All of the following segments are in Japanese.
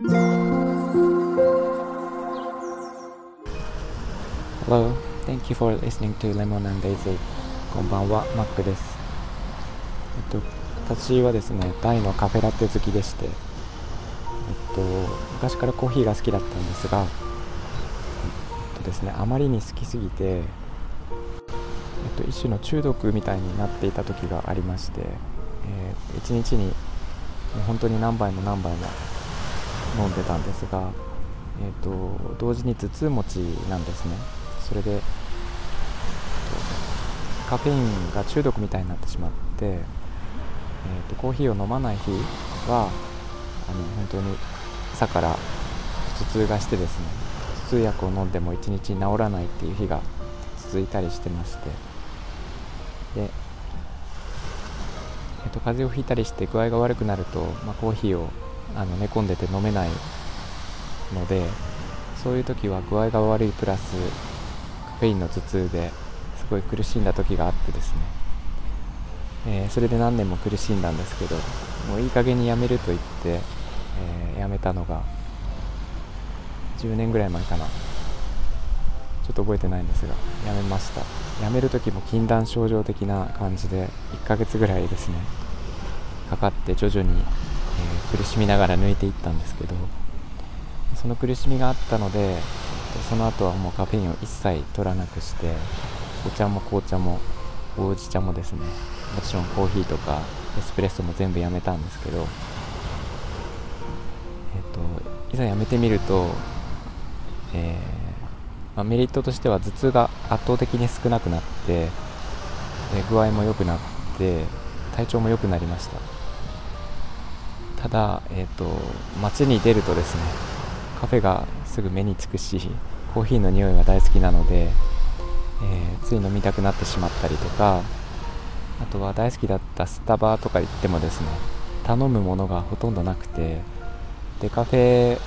Hello, thank you for listening to Lemon and Daisy. こんばんは、マックです。えっと、私はですね、大のカフェラテ好きでしてえっと、昔からコーヒーが好きだったんですがえっとですね、あまりに好きすぎてえっと、一種の中毒みたいになっていた時がありまして、えー、1日にもう本当に何杯も何杯も飲んでたんですが、えーと同時に頭痛持ちなんですね。それでカフェインが中毒みたいになってしまって、えーと、コーヒーを飲まない日はあの本当に朝から頭痛がしてですね頭痛薬を飲んでも1日治らないっていう日が続いたりしてまして。で、えーと、風邪をひいたりして具合が悪くなると、まあ、コーヒーをあの寝込んでて飲めないのでそういう時は具合が悪いプラスカフェインの頭痛ですごい苦しんだ時があってですね、えー、それで何年も苦しんだんですけどもういい加減にやめると言って、えー、やめたのが10年ぐらい前かな。ちょっと覚えてないんですがやめました。やめる時も禁断症状的な感じで1ヶ月ぐらいですねかかって徐々に、えー、苦しみながら抜いていったんですけどその苦しみがあったのでその後はもうカフェインを一切取らなくしてお茶も紅茶もほうじ茶もですねもちろんコーヒーとかエスプレッソも全部やめたんですけどえっといざやめてみると、えー、まあ、メリットとしては頭痛が圧倒的に少なくなって具合も良くなって体調も良くなりました。ただ、えーと街に出るとですねカフェがすぐ目につくしコーヒーの匂いが大好きなので、えー、つい飲みたくなってしまったりとかあとは大好きだったスタバとか行ってもですね頼むものがほとんどなくてデカフェ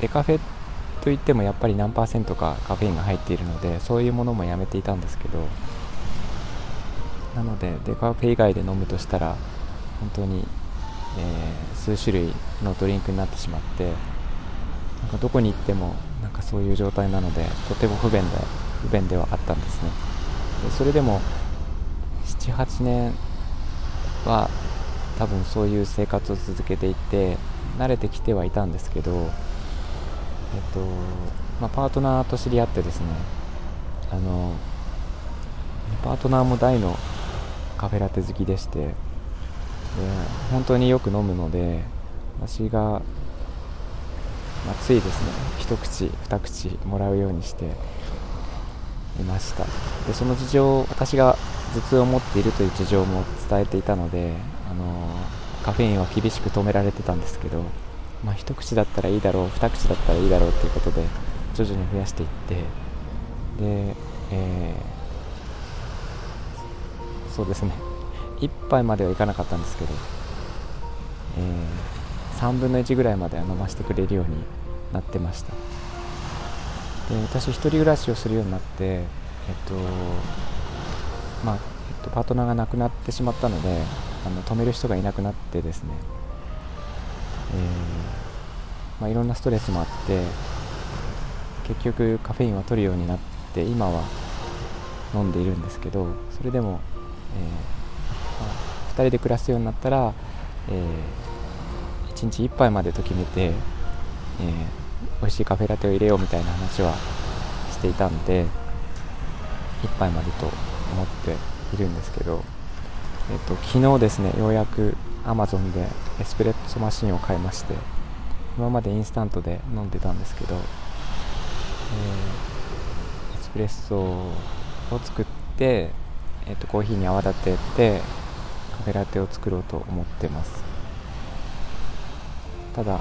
デカフェといってもやっぱり何パーセントかカフェインが入っているのでそういうものもやめていたんですけどなのでデカフェ以外で飲むとしたら本当に、えー、数種類のドリンクになってしまってなんかどこに行ってもなんかそういう状態なのでとても不便で不便ではあったんですね。でそれでも78年は多分そういう生活を続けていて慣れてきてはいたんですけど、えっとまあ、パートナーと知り合ってですねあのパートナーも大のカフェラテ好きでして本当によく飲むので私がまあ、ついですね一口二口もらうようにしていました。でその事情私が頭痛を持っているという事情も伝えていたので、あのカフェインは厳しく止められてたんですけど、まあ、一口だったらいいだろう二口だったらいいだろうということで徐々に増やしていってで、えー、そうですね。1杯まではいかなかったんですけど、えー3分の1ぐらいまでは飲ませてくれるようになってました。で私1人暮らしをするようになってえっとまあ、えっと、パートナーが亡くなってしまったのであの止める人がいなくなってですね、えー、まあ、いろんなストレスもあって結局カフェインは取るようになって今は飲んでいるんですけどそれでも、えー、人で暮らすようになったら、えー1日1杯までと決めて、えー、美味しいカフェラテを入れようみたいな話はしていたんで1杯までと思っているんですけど、えーと、昨日ですねようやく Amazon でエスプレッソマシンを買いまして今までインスタントで飲んでたんですけど、えー、エスプレッソを作って、えーとコーヒーに泡立ててフェラテを作ろうと思ってます。ただ、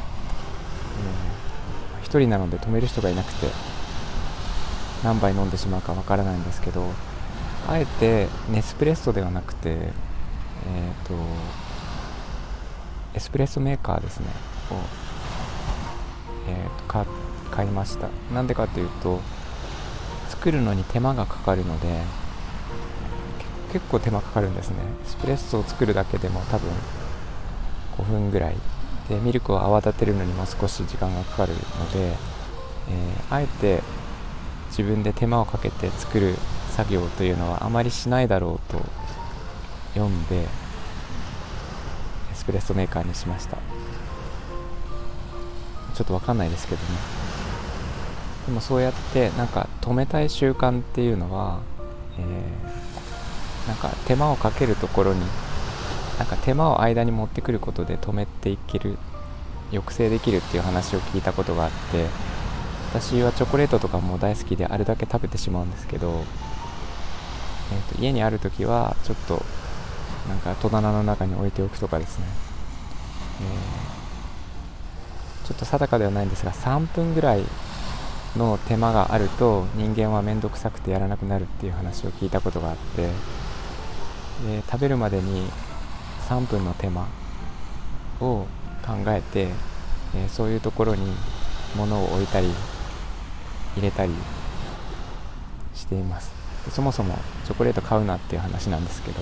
えー、1人なので止める人がいなくて何杯飲んでしまうかわからないんですけどあえてネスプレッソではなくてえっ、ー、とエスプレッソメーカーですね。を、えーと、買いました。なんでかというと作るのに手間がかかるので結構手間かかるんですね。エスプレッソを作るだけでも多分5分ぐらい。でミルクを泡立てるのにも少し時間がかかるので、えー、あえて自分で手間をかけて作る作業というのはあまりしないだろうと読んでエスプレッソメーカーにしました。ちょっと分かんないですけどね。でもそうやってなんか止めたい習慣っていうのは、えー、なんか手間をかけるところになんか手間を間に持ってくることで止めていける抑制できるっていう話を聞いたことがあって私はチョコレートとかも大好きであるだけ食べてしまうんですけど、えーと、家にある時はちょっとなんか戸棚の中に置いておくとかですね、えー、ちょっと定かではないんですが3分ぐらいの手間があると人間は面倒くさくてやらなくなるっていう話を聞いたことがあってで食べるまでに3分の手間を考えて、えー、そういうところに物を置いたり入れたりしています。そもそもチョコレート買うなっていう話なんですけど、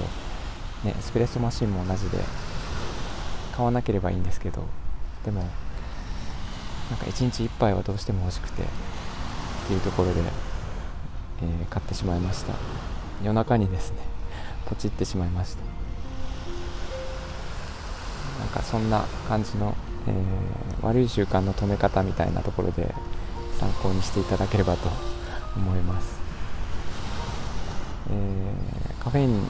ね、エスプレッソマシンも同じで買わなければいいんですけどでもなんか1日1杯はどうしても欲しくてっていうところで、えー、買ってしまいました。夜中にですねポチってしまいました。なんかそんな感じの、えー、悪い習慣の止め方みたいなところで参考にしていただければと思います、えー、カフェイン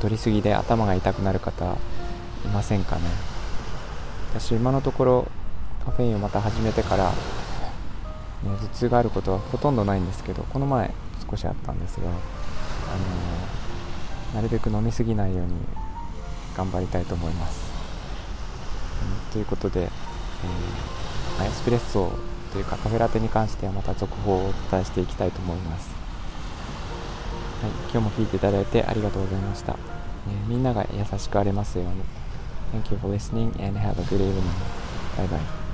取りすぎで頭が痛くなる方いませんかね？私今のところカフェインをまた始めてから、ね、頭痛があることはほとんどないんですけどこの前少しあったんですが、あのー、なるべく飲みすぎないように頑張りたいと思います、うん、ということで、えー、エスプレッソというかカフェラテに関してはまた続報をお伝えしていきたいと思います、はい、今日も聞いていただいてありがとうございました、えー、みんなが優しくありますように Thank you for listening and have a good evening. Bye bye.